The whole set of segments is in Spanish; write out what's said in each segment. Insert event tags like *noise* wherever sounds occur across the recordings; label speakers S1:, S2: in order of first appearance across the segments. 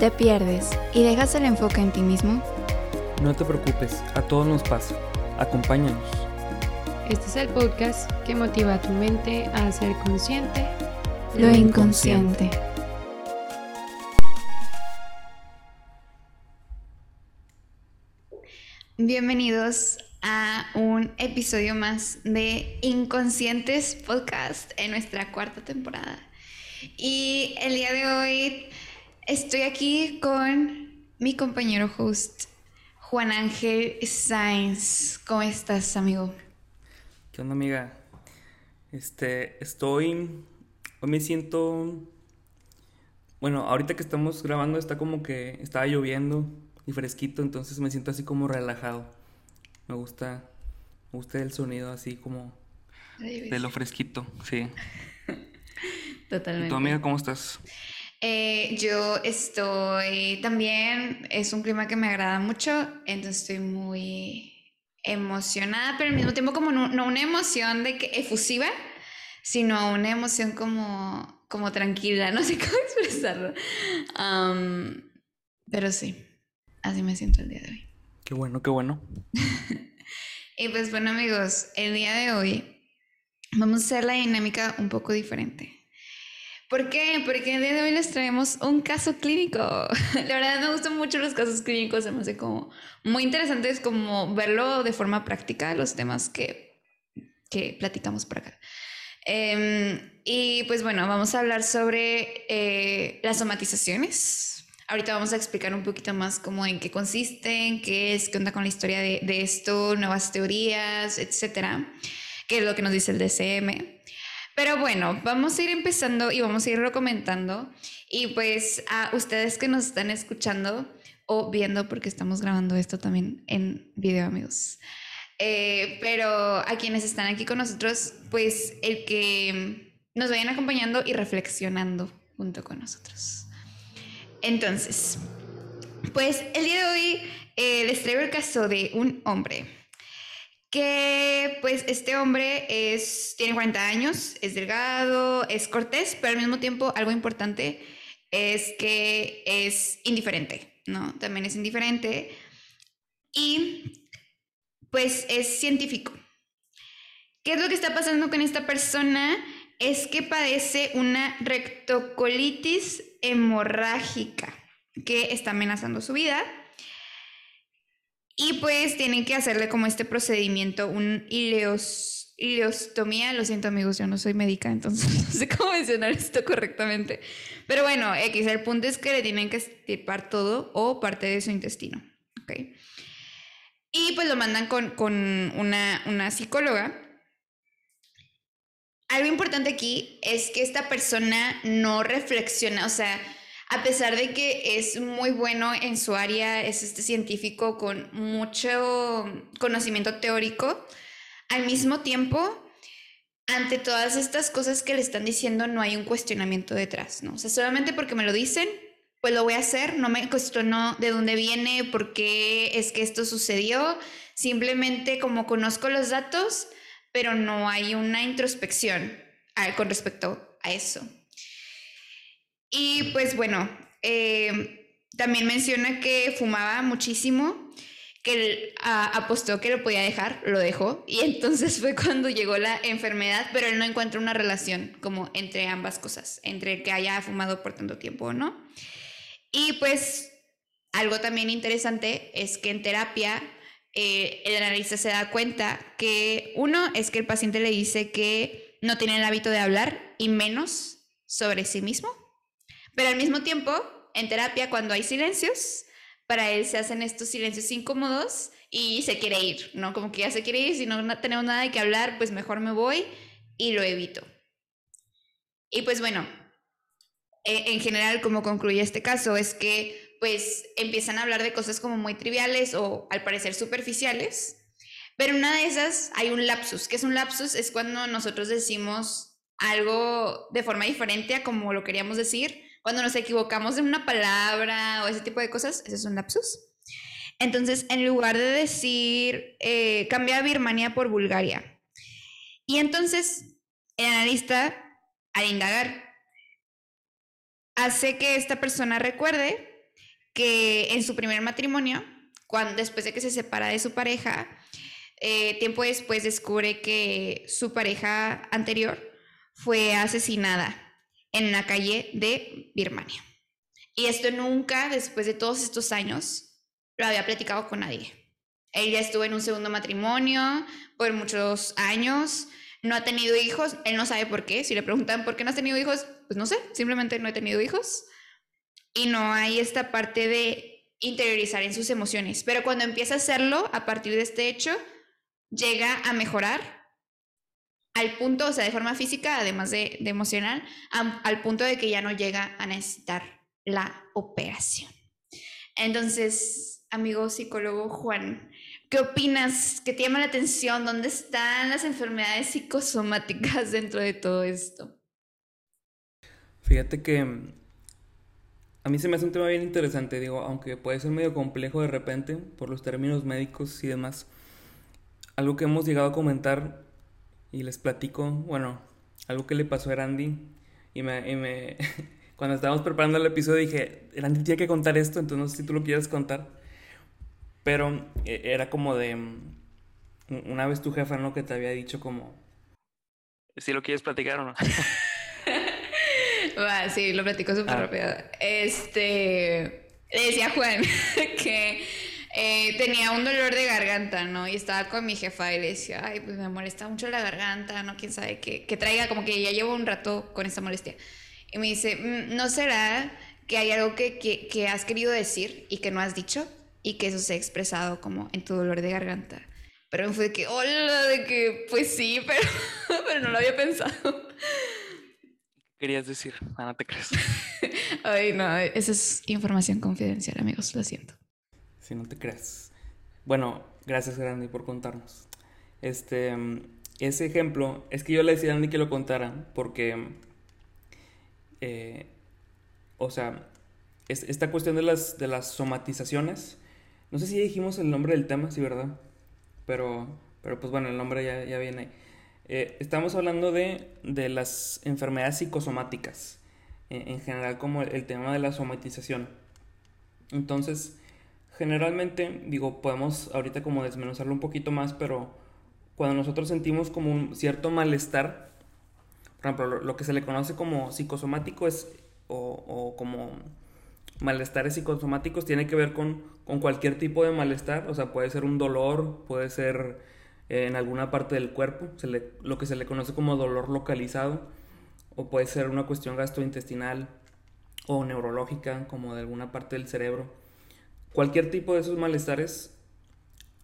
S1: ¿Te pierdes y dejas el enfoque en ti mismo?
S2: No te preocupes, a todos nos pasa. Acompáñanos.
S3: Este es el podcast que motiva a tu mente a ser consciente
S1: Lo inconsciente. Bienvenidos a un episodio más de Inconscientes Podcast en nuestra cuarta temporada. Y el día de hoy estoy aquí con mi compañero host, Juan Ángel Sainz. ¿Cómo estás, amigo?
S2: ¿Qué onda, amiga? Este, estoy. Hoy me siento. Bueno, ahorita que estamos grabando está como que estaba lloviendo y fresquito, entonces me siento así como relajado. Me gusta. Me gusta el sonido así como. De lo fresquito, sí. *laughs*
S1: Totalmente.
S2: ¿Y tu amiga cómo estás?
S1: Eh, yo estoy también, es un clima que me agrada mucho, entonces estoy muy emocionada, pero al mismo tiempo como no, no una emoción de que efusiva, sino una emoción como, como tranquila, *laughs* no sé cómo expresarlo. Pero sí, así me siento el día de hoy.
S2: Qué bueno, qué bueno. *laughs*
S1: Y pues bueno amigos, el día de hoy vamos a hacer la dinámica un poco diferente. ¿Por qué? Porque el día de hoy les traemos un caso clínico. *laughs* La verdad me gustan mucho los casos clínicos, se me hace como muy interesantes como verlo de forma práctica, los temas que, que platicamos por acá. Em, y pues bueno, vamos a hablar sobre eh, las somatizaciones. Ahorita vamos a explicar un poquito más cómo en qué consisten, qué es, qué onda con la historia de, esto, nuevas teorías, etcétera, qué es lo que nos dice el DCM. Pero bueno, vamos a ir empezando y vamos a irlo comentando. Y pues a ustedes que nos están escuchando o viendo, porque estamos grabando esto también en video, amigos. Eh, pero a quienes están aquí con nosotros, pues el que nos vayan acompañando y reflexionando junto con nosotros. Entonces, pues el día de hoy eh, les traigo el caso de un hombre que pues este hombre es, tiene 40 años, es delgado, es cortés, pero al mismo tiempo algo importante es que es indiferente, ¿no? También es indiferente y pues es científico. ¿Qué es lo que está pasando con esta persona? Es que padece una rectocolitis hemorrágica que está amenazando su vida. Y pues tienen que hacerle como este procedimiento, un ileos, ileostomía. Lo siento amigos, yo no soy médica, entonces *laughs* no sé cómo mencionar esto correctamente. Pero bueno, X, el punto es que le tienen que estirpar todo o parte de su intestino. ¿ok? Y pues lo mandan con, con una, una psicóloga. Algo importante aquí es que esta persona no reflexiona, o sea, a pesar de que es muy bueno en su área, es este científico con mucho conocimiento teórico, al mismo tiempo, ante todas estas cosas que le están diciendo, no hay un cuestionamiento detrás, ¿no? O sea, solamente porque me lo dicen, pues lo voy a hacer, no me cuestiono de dónde viene, por qué es que esto sucedió, simplemente como conozco los datos, pero no hay una introspección ah, con respecto a eso. Y pues bueno, eh, también menciona que fumaba muchísimo, que él ah, apostó que lo podía dejar, lo dejó, y entonces fue cuando llegó la enfermedad, pero él no encuentra una relación como entre ambas cosas, entre que haya fumado por tanto tiempo o no. Y pues algo también interesante es que en terapia eh, el analista se da cuenta que uno es que el paciente le dice que no tiene el hábito de hablar y menos sobre sí mismo. Pero al mismo tiempo, en terapia, cuando hay silencios, para él se hacen estos silencios incómodos y se quiere ir, ¿no? Como que ya se quiere ir, si no tenemos nada de qué hablar, pues mejor me voy y lo evito. Y pues bueno, e- en general, como concluye este caso, es que pues empiezan a hablar de cosas como muy triviales o al parecer superficiales, pero una de esas hay un lapsus. ¿Qué es un lapsus? Es cuando nosotros decimos algo de forma diferente a como lo queríamos decir, cuando nos equivocamos en una palabra o ese tipo de cosas, ese es un lapsus. Entonces, en lugar de decir, eh, a Birmania por Bulgaria. Y entonces, el analista, al indagar, hace que esta persona recuerde que en su primer matrimonio, cuando, después de que se separa de su pareja, eh, tiempo después descubre que su pareja anterior fue asesinada en una calle de Birmania. Y esto nunca, después de todos estos años, lo había platicado con nadie. Ella estuvo en un segundo matrimonio por muchos años, no ha tenido hijos, él no sabe por qué. Si le preguntan por qué no has tenido hijos, pues no sé, simplemente no he tenido hijos. Y no hay esta parte de interiorizar en sus emociones. Pero cuando empieza a hacerlo, a partir de este hecho, llega a mejorar al punto, o sea, de forma física, además de, emocional, al punto de que ya no llega a necesitar la operación. Entonces, amigo psicólogo Juan, ¿qué opinas? ¿Qué te llama la atención? ¿Dónde están las enfermedades psicosomáticas *laughs* dentro de todo esto?
S2: Fíjate que mm, a mí se me hace un tema bien interesante, digo, aunque puede ser medio complejo de repente por los términos médicos y demás. Algo que hemos llegado a comentar y les platico, bueno, algo que le pasó a Randy y me, *laughs* cuando estábamos preparando el episodio dije, Randy tiene que contar esto, entonces no sé si tú lo quieres contar. Pero eh, era como de mm, una vez tu jefa, ¿no? Que te había dicho como... Si lo quieres platicar o no. *laughs*
S1: sí, lo platico súper ah. rápido. Este... Le decía Juan *laughs* que eh, tenía un dolor de garganta, ¿no? Y estaba con mi jefa y le decía, ay, pues me molesta mucho la garganta, ¿no? Quién sabe qué, que traiga, como que ya llevo un rato con esta molestia. Y me dice, mm, ¿no será que hay algo que, que, que has querido decir y que no has dicho? Y que eso se ha expresado como en tu dolor de garganta. Pero me fue de que, hola, de que, pues sí, *laughs* pero, pero no lo había pensado.
S2: Querías decir, ah, no te crees. *laughs*
S1: Ay, no, esa es información confidencial, amigos, lo siento
S2: si no te creas. Bueno, gracias Grandy por contarnos. Este, ese ejemplo, es que yo le decía a Andy que lo contara porque, eh, o sea, esta cuestión de las, de las somatizaciones, no sé si dijimos el nombre del tema, sí, ¿verdad? Pero, pero pues bueno, el nombre ya, ya viene. Eh, estamos hablando de, de, las enfermedades psicosomáticas, en, en general como el, tema de la somatización. Entonces, generalmente, digo, podemos ahorita como desmenuzarlo un poquito más, pero cuando nosotros sentimos como un cierto malestar, por ejemplo, lo, que se le conoce como psicosomático es, o, como malestares psicosomáticos, tiene que ver con, con, cualquier tipo de malestar, o sea, puede ser un dolor, puede ser eh, en alguna parte del cuerpo, lo que se le conoce como dolor localizado, o puede ser una cuestión gastrointestinal o neurológica, como de alguna parte del cerebro cualquier tipo de esos malestares,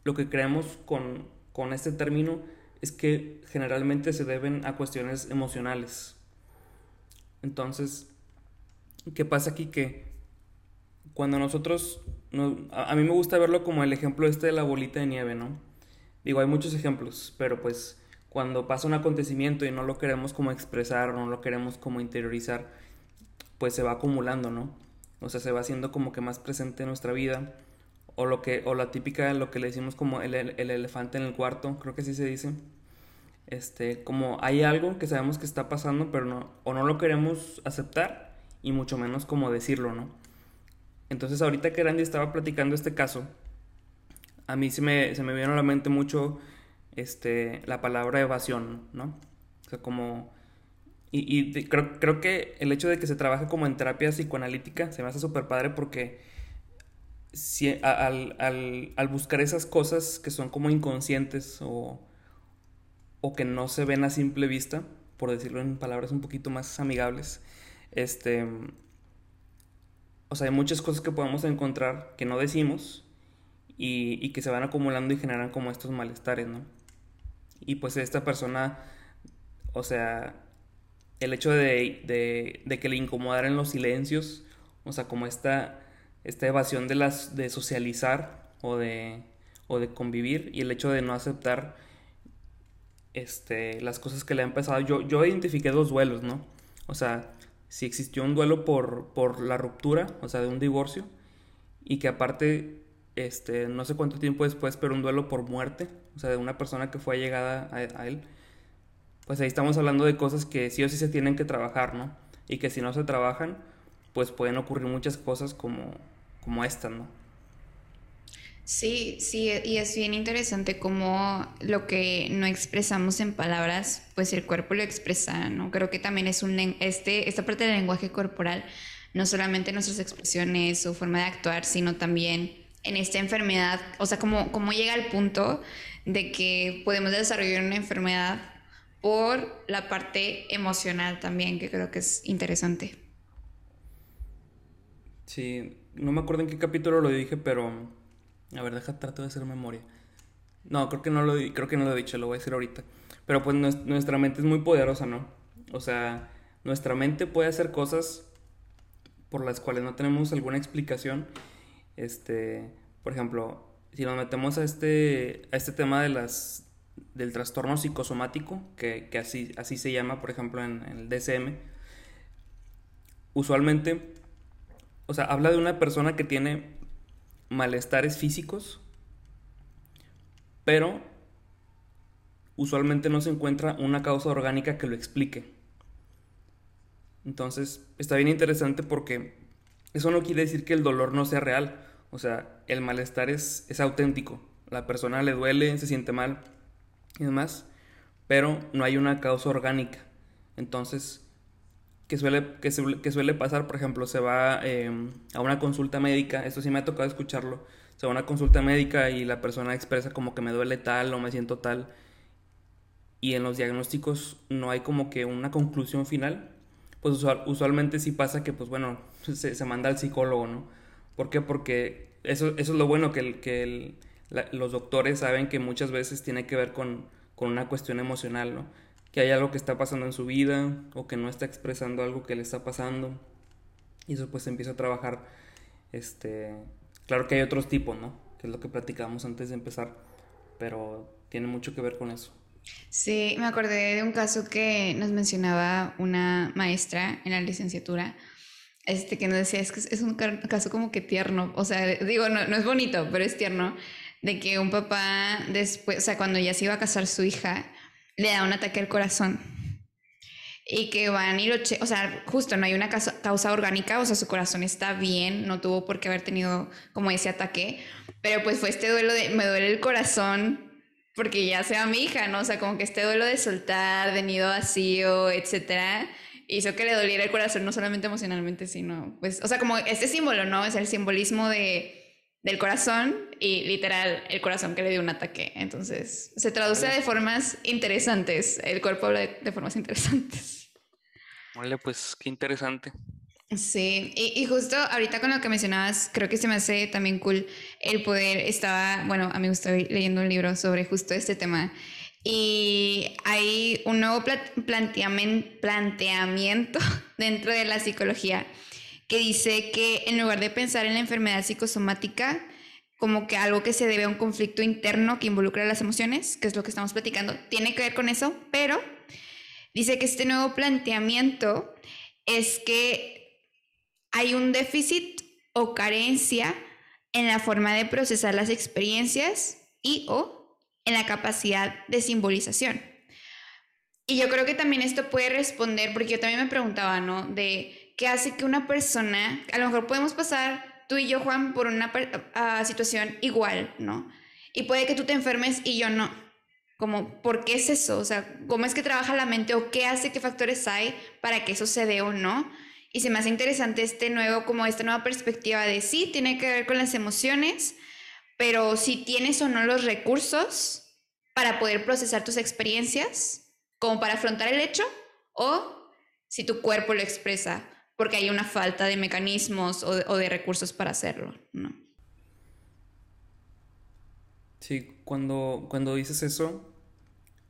S2: lo que creemos con, con este término es que generalmente se deben a cuestiones emocionales. Entonces, ¿qué pasa aquí? Que cuando nosotros, a, mí me gusta verlo como el ejemplo este de la bolita de nieve, ¿no? Digo, hay muchos ejemplos, pero pues cuando pasa un acontecimiento y no lo queremos como expresar, no lo queremos como interiorizar, pues se va acumulando, ¿no? O sea, se va haciendo como que más presente en nuestra vida, o lo que, o la típica, lo que le decimos como el, el, elefante en el cuarto, creo que así se dice, este, como hay algo que sabemos que está pasando, pero no, o no lo queremos aceptar, y mucho menos como decirlo, ¿no? Entonces ahorita que Randy estaba platicando este caso, a mí se me, se me vino a la mente mucho este, la palabra evasión, ¿no? O sea, como y, creo, creo, que el hecho de que se trabaje como en terapia psicoanalítica se me hace súper padre porque si, al, al, al, buscar esas cosas que son como inconscientes o, o que no se ven a simple vista, por decirlo en palabras un poquito más amigables, este, o sea, hay muchas cosas que podemos encontrar que no decimos y, y que se van acumulando y generan como estos malestares, ¿no? Y pues esta persona, o sea, el hecho de, que le incomodaran los silencios, o sea, como esta, esta evasión de, las, de socializar o de, o de convivir y el hecho de no aceptar este, las cosas que le han pasado. Yo, yo identifiqué dos duelos, ¿no? O sea, si existió un duelo por, por la ruptura, o sea, de un divorcio, y que aparte, este, no sé cuánto tiempo después, pero un duelo por muerte, o sea, de una persona que fue allegada a, a él pues ahí estamos hablando de cosas que sí o sí se tienen que trabajar, ¿no? Y que si no se trabajan, pues pueden ocurrir muchas cosas como, como esta, ¿no?
S1: Sí, sí, y es bien interesante cómo lo que no expresamos en palabras, pues el cuerpo lo expresa, ¿no? Creo que también es un, este, esta parte del lenguaje corporal, no solamente nuestras expresiones o forma de actuar, sino también en esta enfermedad, o sea, cómo, cómo llega al punto de que podemos desarrollar una enfermedad por la parte emocional también, que creo que es interesante.
S2: Sí, no me acuerdo en qué capítulo lo dije, pero a ver, deja trato de hacer memoria. No, creo que no lo creo que no lo he dicho, lo voy a decir ahorita. Pero pues nuestra mente es muy poderosa, ¿no? O sea, nuestra mente puede hacer cosas por las cuales no tenemos alguna explicación. Este, por ejemplo, si nos metemos a este a este tema de las del trastorno psicosomático, que, así, así se llama, por ejemplo, en, en el DSM, usualmente, o sea, habla de una persona que tiene malestares físicos, pero usualmente no se encuentra una causa orgánica que lo explique. Entonces, está bien interesante porque eso no quiere decir que el dolor no sea real. O sea, el malestar es, es auténtico. La persona le duele, se siente mal y demás, pero no hay una causa orgánica. Entonces, que suele, que, suele pasar, por ejemplo, se va em, a una consulta médica, esto sí me ha tocado escucharlo, se va a una consulta médica y la persona expresa como que me duele tal o me siento tal, y en los diagnósticos no hay como que una conclusión final, pues usualmente sí pasa que, pues bueno, *laughs* se, manda al psicólogo, ¿no? ¿Por qué? Porque eso, eso es lo bueno, que, el, que los doctores saben que muchas veces tiene que ver con, con una cuestión emocional, ¿no? que hay algo que está pasando en su vida o que no está expresando algo que le está pasando. Y eso pues empieza a trabajar. Este, claro que hay otros tipos, ¿no? Que es lo que platicamos antes de empezar, pero tiene mucho que ver con eso.
S1: Sí, me acordé de un caso que nos mencionaba una maestra en la licenciatura, este que nos decía, es que es un caso como que tierno, o sea, digo, no, no es bonito, pero es tierno, de que un papá después, o sea, cuando ya se iba a casar su hija, le da un ataque al corazón. Y que van y lo o sea, justo no hay una causa, orgánica, o sea, su corazón está bien, no tuvo por qué haber tenido como ese ataque, pero pues fue este duelo de, me duele el corazón porque ya sea mi hija, ¿no? O sea, como que este duelo de soltar, de nido vacío, etcétera, hizo que le doliera el corazón, no solamente emocionalmente, sino, pues, o sea, como este símbolo, ¿no? Es el simbolismo de del corazón y literal el corazón que le dio un ataque. Entonces se traduce de formas interesantes, el cuerpo habla de, formas interesantes.
S2: Vale, pues qué interesante.
S1: Sí, y, y, justo ahorita con lo que mencionabas, creo que se me hace también cool el poder, estaba, bueno, a mí me estoy leyendo un libro sobre justo este tema y hay un nuevo planteamiento *laughs* dentro de la psicología que dice que en lugar de pensar en la enfermedad psicosomática como que algo que se debe a un conflicto interno que involucra las emociones, que es lo que estamos platicando, tiene que ver con eso, pero dice que este nuevo planteamiento es que hay un déficit o carencia en la forma de procesar las experiencias y o en la capacidad de simbolización. Y yo creo que también esto puede responder, porque yo también me preguntaba, ¿no? De que hace que una persona, a lo mejor podemos pasar tú y yo, Juan, por una situación igual, ¿no? Y puede que tú te enfermes y yo no. Como, ¿por qué es eso? O sea, ¿cómo es que trabaja la mente o qué hace, qué factores hay para que eso se dé o no? Y se me hace interesante este nuevo, como esta nueva perspectiva de sí, tiene que ver con las emociones, pero si tienes o no los recursos para poder procesar tus experiencias, como para afrontar el hecho, o si tu cuerpo lo expresa porque hay una falta de mecanismos o de, recursos para hacerlo, ¿no?
S2: Sí, cuando, cuando dices eso,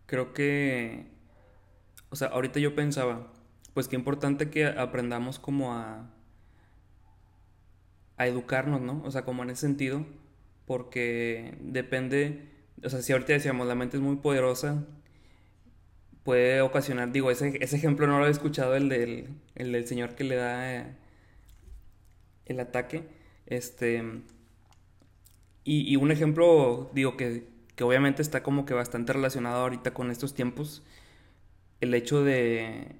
S2: creo que, o sea, ahorita yo pensaba, pues qué importante que aprendamos como a, a educarnos, ¿no? O sea, como en ese sentido, porque depende, o sea, si ahorita decíamos, la mente es muy poderosa, puede ocasionar, digo, ese, ese ejemplo no lo he escuchado, el del, el del señor que le da eh, el ataque. Este, y, un ejemplo, digo, que, que, obviamente está como que bastante relacionado ahorita con estos tiempos, el hecho de,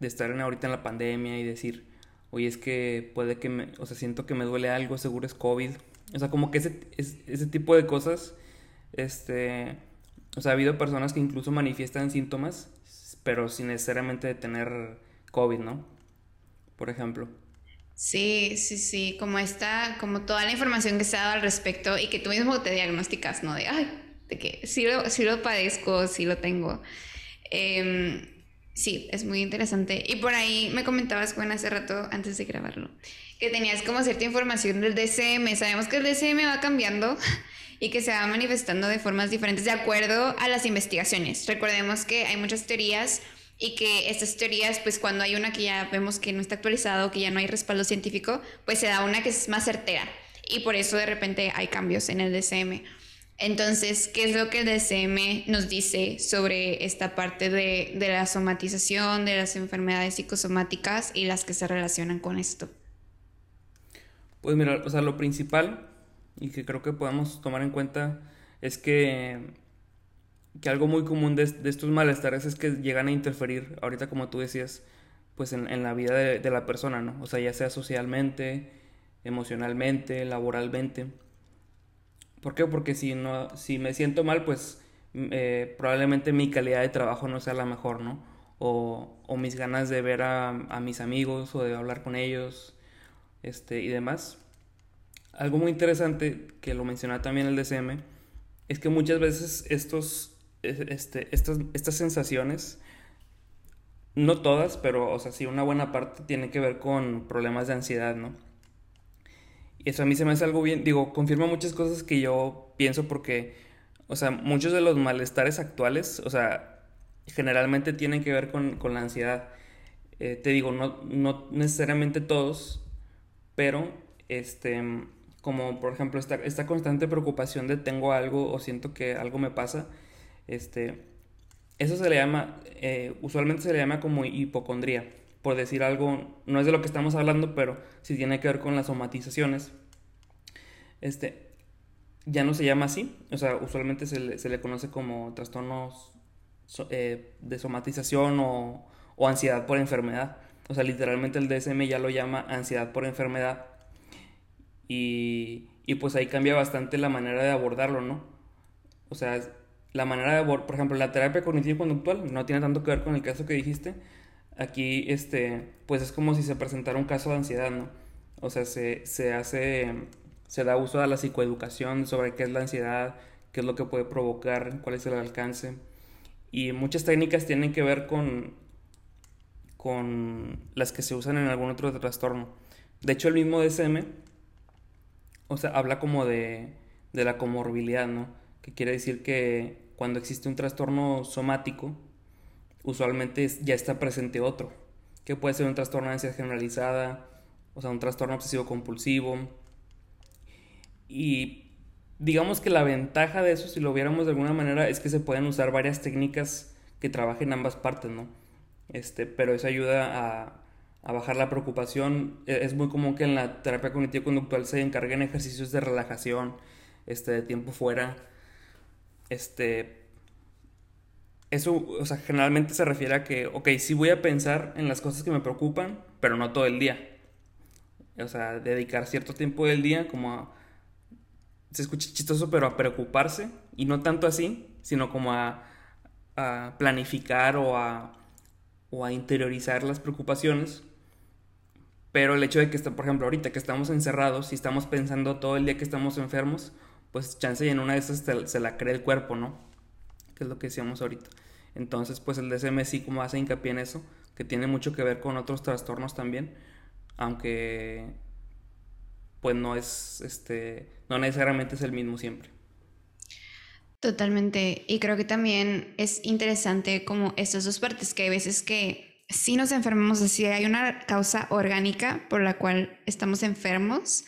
S2: de estar en, ahorita en la pandemia y decir, oye, es que puede que me, o sea, siento que me duele algo, seguro es COVID. O sea, como que ese, ese tipo de cosas, este, o sea, ha habido personas que incluso manifiestan síntomas, pero sin necesariamente tener COVID, ¿no? Por ejemplo.
S1: Sí, sí, sí, como está, como toda la información que se ha dado al respecto y que tú mismo te diagnosticas, ¿no? De, ay, de que sí lo, lo padezco, sí lo tengo. Em, sí, es muy interesante. Y por ahí me comentabas, Juan, hace rato, antes de grabarlo, que tenías como cierta información del DCM. Sabemos que el DCM va cambiando y que se va manifestando de formas diferentes de acuerdo a las investigaciones. Recordemos que hay muchas teorías y que estas teorías, pues cuando hay una que ya vemos que no está actualizado, que ya no hay respaldo científico, pues se da una que es más certera y por eso de repente hay cambios en el DCM. Entonces, ¿qué es lo que el DCM nos dice sobre esta parte de, de la somatización, de las enfermedades psicosomáticas y las que se relacionan con esto?
S2: Pues mira, o sea, lo principal y que creo que podemos tomar en cuenta es que que algo muy común de, estos malestares es que llegan a interferir, ahorita como tú decías, pues en, la vida de, la persona, ¿no? O sea, ya sea socialmente, emocionalmente, laboralmente. ¿Por qué? Porque si, no, si me siento mal, pues eh, probablemente mi calidad de trabajo no sea la mejor, ¿no? O, mis ganas de ver a, a, mis amigos o de hablar con ellos este, y demás. Algo muy interesante que lo mencionaba también el DCM es que muchas veces estos este, estas, estas sensaciones, no todas, pero, o sea, sí, una buena parte tiene que ver con problemas de ansiedad, ¿no? Y eso a mí se me hace algo bien, digo, confirma muchas cosas que yo pienso porque, o sea, muchos de los malestares actuales, o sea, generalmente tienen que ver con, la ansiedad. Eh, te digo, no, no necesariamente todos, pero, este, como por ejemplo esta, esta constante preocupación de tengo algo o siento que algo me pasa, este, eso se le llama, eh, usualmente se le llama como hipocondría, por decir algo, no es de lo que estamos hablando, pero sí tiene que ver con las somatizaciones. Este, ya no se llama así, o sea, usualmente se le, conoce como trastornos eh, de somatización o, o ansiedad por enfermedad. O sea, literalmente el DSM ya lo llama ansiedad por enfermedad. Y, y pues ahí cambia bastante la manera de abordarlo, ¿no? O sea, la manera de, por ejemplo, la terapia cognitivo-conductual no tiene tanto que ver con el caso que dijiste. Aquí, este, pues es como si se presentara un caso de ansiedad, ¿no? O sea, se, se hace, se da uso a la psicoeducación sobre qué es la ansiedad, qué es lo que puede provocar, cuál es el alcance. Y muchas técnicas tienen que ver con, con las que se usan en algún otro trastorno. De hecho, el mismo DSM, o sea, habla como de, de la comorbilidad, ¿no? Que quiere decir que cuando existe un trastorno somático, usualmente ya está presente otro, que puede ser un trastorno de ansiedad generalizada, o sea, un trastorno obsesivo compulsivo. Y digamos que la ventaja de eso, si lo viéramos de alguna manera, es que se pueden usar varias técnicas que trabajen ambas partes, ¿no? Este, pero eso ayuda a, a bajar la preocupación. E, es muy común que en la terapia cognitivo-conductual se encarguen ejercicios de relajación, este, de tiempo fuera, este, eso, o sea, generalmente se refiere a que, ok, sí voy a pensar en las cosas que me preocupan, pero no todo el día. O sea, dedicar cierto tiempo del día como a, se escucha chistoso, pero a preocuparse, y no tanto así, sino como a, planificar o a, o a interiorizar las preocupaciones. Pero el hecho de que, por ejemplo, ahorita que estamos encerrados y estamos pensando todo el día que estamos enfermos, pues chance y en una de esas se la cree el cuerpo, ¿no? Que es lo que decíamos ahorita. Entonces, pues el DSM sí como hace hincapié en eso, que tiene mucho que ver con otros trastornos también, aunque pues no es, este, no necesariamente es el mismo siempre.
S1: Totalmente. Y creo que también es interesante como estas dos partes, que hay veces que sí nos enfermamos así, hay una causa orgánica por la cual estamos enfermos,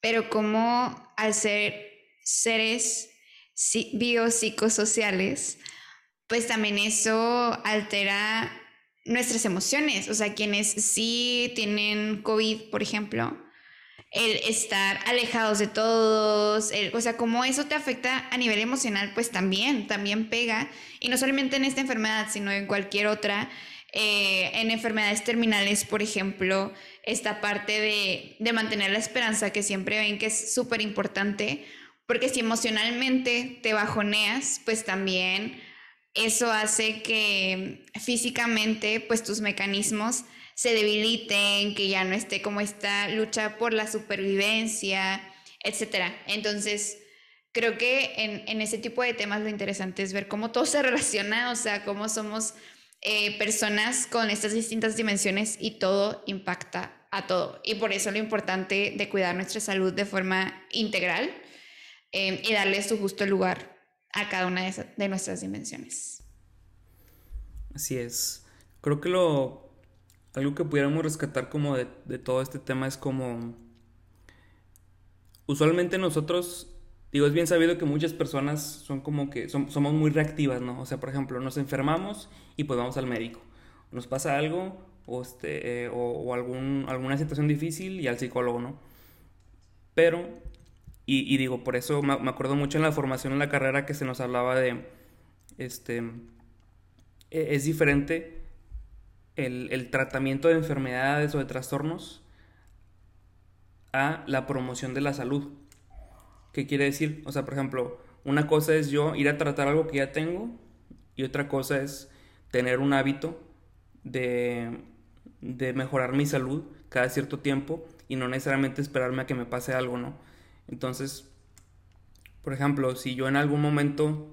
S1: pero como al ser seres biopsicosociales, pues también eso altera nuestras emociones. O sea, quienes sí tienen COVID, por ejemplo, el estar alejados de todos, o sea, como eso te afecta a nivel emocional, pues también, también pega. Y no solamente en esta enfermedad, sino en cualquier otra. Eh, en enfermedades terminales, por ejemplo, esta parte de, de mantener la esperanza, que siempre ven que es súper importante, porque si emocionalmente te bajoneas, pues también eso hace que físicamente, pues tus mecanismos se debiliten, que ya no esté como esta lucha por la supervivencia, etcétera. Entonces, creo que en, en, ese tipo de temas lo interesante es ver cómo todo se *laughs* relaciona, o sea, cómo somos eh, personas con estas distintas dimensiones y todo impacta a todo. Y por eso lo importante de cuidar nuestra salud de forma integral eh, y darle su justo lugar a cada una de, de nuestras dimensiones.
S2: Así es. Creo que lo algo que pudiéramos rescatar como de, de todo este tema es como usualmente nosotros Digo, es bien sabido que muchas personas son como que somos muy reactivas, ¿no? O sea, por ejemplo, nos enfermamos y pues vamos al médico. Nos pasa algo o, este, eh, o, algún, alguna situación difícil y al psicólogo, ¿no? Pero, y, digo, por eso me, acuerdo mucho en la formación en la carrera que se nos hablaba de, este, e, es diferente el, el tratamiento de enfermedades o de trastornos a la promoción de la salud. ¿Qué quiere decir? O sea, por ejemplo, una cosa es yo ir a tratar algo que ya tengo y otra cosa es tener un hábito de, de mejorar mi salud cada cierto tiempo y no necesariamente esperarme a que me pase algo, ¿no? Entonces, por ejemplo, si yo en algún momento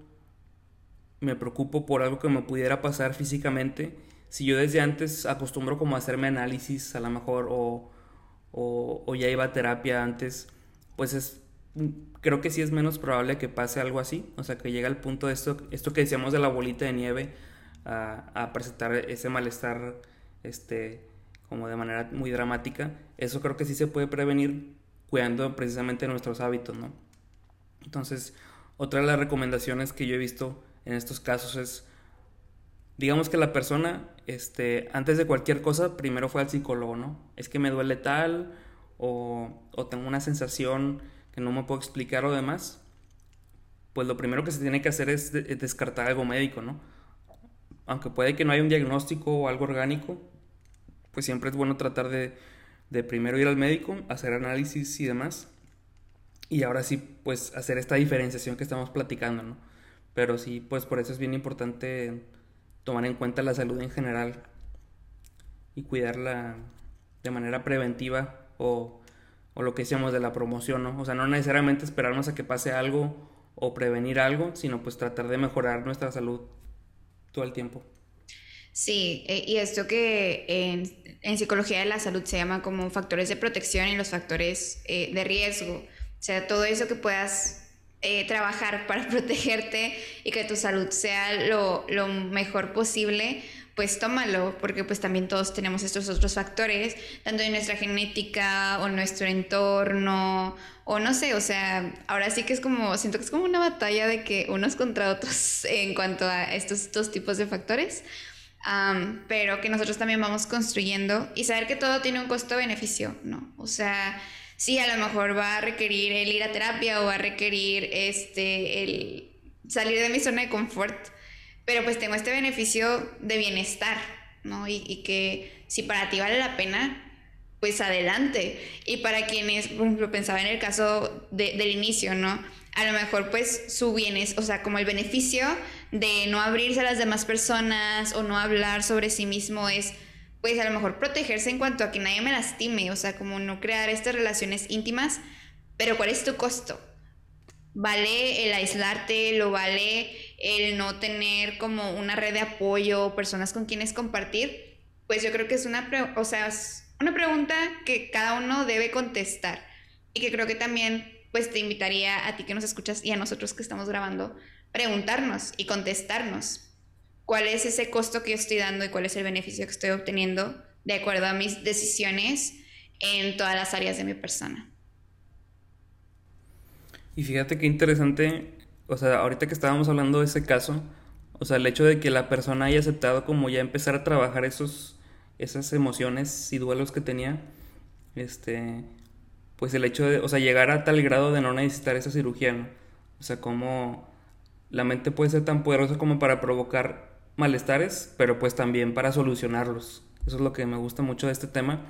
S2: me preocupo por algo que me pudiera pasar físicamente, si yo desde antes acostumbro como a hacerme análisis a lo mejor o, o, ya iba a terapia antes, pues es creo que sí es menos probable que pase algo así, o sea, que llegue al punto de esto, esto que decíamos de la bolita de nieve, a, presentar ese malestar, este, como de manera muy dramática, eso creo que sí se puede prevenir cuidando precisamente nuestros hábitos, ¿no? Entonces, otra de las recomendaciones que yo he visto en estos casos es, digamos que la persona, este, antes de cualquier cosa, primero fue al psicólogo, ¿no? Es que me duele tal, o, o tengo una sensación que no me puedo explicar o demás, pues lo primero que se tiene que hacer es, descartar algo médico, ¿no? Aunque puede que no haya un diagnóstico o algo orgánico, pues siempre es bueno tratar de, de primero ir al médico, hacer análisis y demás, y ahora sí, pues hacer esta diferenciación que estamos platicando, ¿no? Pero sí, pues por eso es bien importante tomar en cuenta la salud en general y cuidarla de manera preventiva o o lo que decíamos de la promoción, ¿no? O sea, no necesariamente esperarnos a que pase algo o prevenir algo, sino pues tratar de mejorar nuestra salud todo el tiempo.
S1: Sí, eh, y esto que en, psicología de la salud se llama como factores de protección y los factores eh, de riesgo. O sea, todo eso que puedas eh, trabajar *laughs* para protegerte y que tu salud sea lo, lo mejor posible, pues tómalo, porque pues también todos tenemos estos otros factores, tanto en nuestra genética o nuestro entorno, o no sé, o sea, ahora sí que es como, siento que es como una batalla de que unos contra otros *laughs* en cuanto a estos dos tipos de factores, pero que nosotros también vamos construyendo y saber que todo tiene un costo-beneficio, ¿no? O sea, sí, a lo mejor va a requerir el ir a terapia o va a requerir este, el salir de mi zona de confort, pero pues tengo este beneficio de bienestar, ¿no? Y, que si para ti vale la pena, pues adelante. Y para quienes, por ejemplo, pensaba en el caso del inicio, ¿no? A lo mejor pues su bienes, o sea, como el beneficio de no abrirse a las demás personas o no hablar sobre sí mismo es pues a lo mejor protegerse en cuanto a que nadie me lastime, o sea, como no crear estas relaciones íntimas, pero ¿cuál es tu costo? ¿Vale el aislarte? ¿Lo vale el no tener como una red de apoyo, personas con quienes compartir, pues yo creo que es una, o sea, una pregunta que cada uno debe contestar y que creo que también pues te invitaría a ti que nos escuchas y a nosotros que estamos grabando, preguntarnos y contestarnos cuál es ese costo que yo estoy dando y cuál es el beneficio que estoy obteniendo de acuerdo a mis decisiones en todas las áreas de mi persona.
S2: Y fíjate qué interesante o sea, ahorita que estábamos hablando de ese caso, o sea, el hecho de que la persona haya aceptado como ya empezar a trabajar esos, esas emociones y duelos que tenía, este, pues el hecho de, o sea, llegar a tal grado de no necesitar esa cirugía, ¿no? O sea, como la mente puede ser tan poderosa como para provocar malestares, pero pues también para solucionarlos. Eso es lo que me gusta mucho de este tema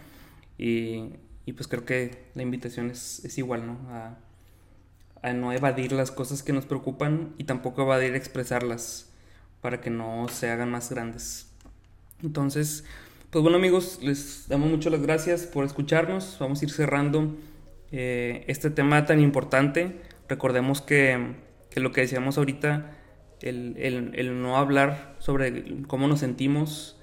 S2: y, y pues creo que la invitación es, es igual, ¿no? A, a, no evadir las cosas que nos preocupan y tampoco evadir expresarlas para que no se hagan más grandes. Entonces, pues bueno amigos, les damos mucho las gracias por escucharnos. Vamos a ir cerrando eh, este tema tan importante. Recordemos que, que lo que decíamos ahorita, el, el, el, no hablar sobre cómo nos sentimos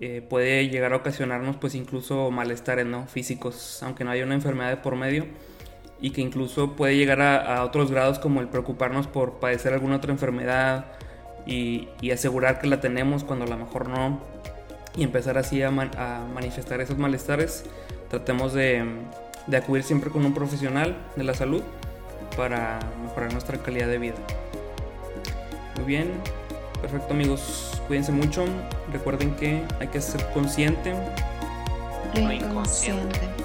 S2: eh, puede llegar a ocasionarnos pues incluso malestares ¿no? físicos, aunque no haya una enfermedad de por medio y que incluso puede llegar a, a otros grados como el preocuparnos por padecer alguna otra enfermedad y, y, asegurar que la tenemos cuando a lo mejor no y empezar así a, man, a manifestar esos malestares. Tratemos de, acudir siempre con un profesional de la salud para mejorar nuestra calidad de vida. Muy bien, perfecto amigos, cuídense mucho, recuerden que hay que ser consciente.
S1: Lo inconsciente.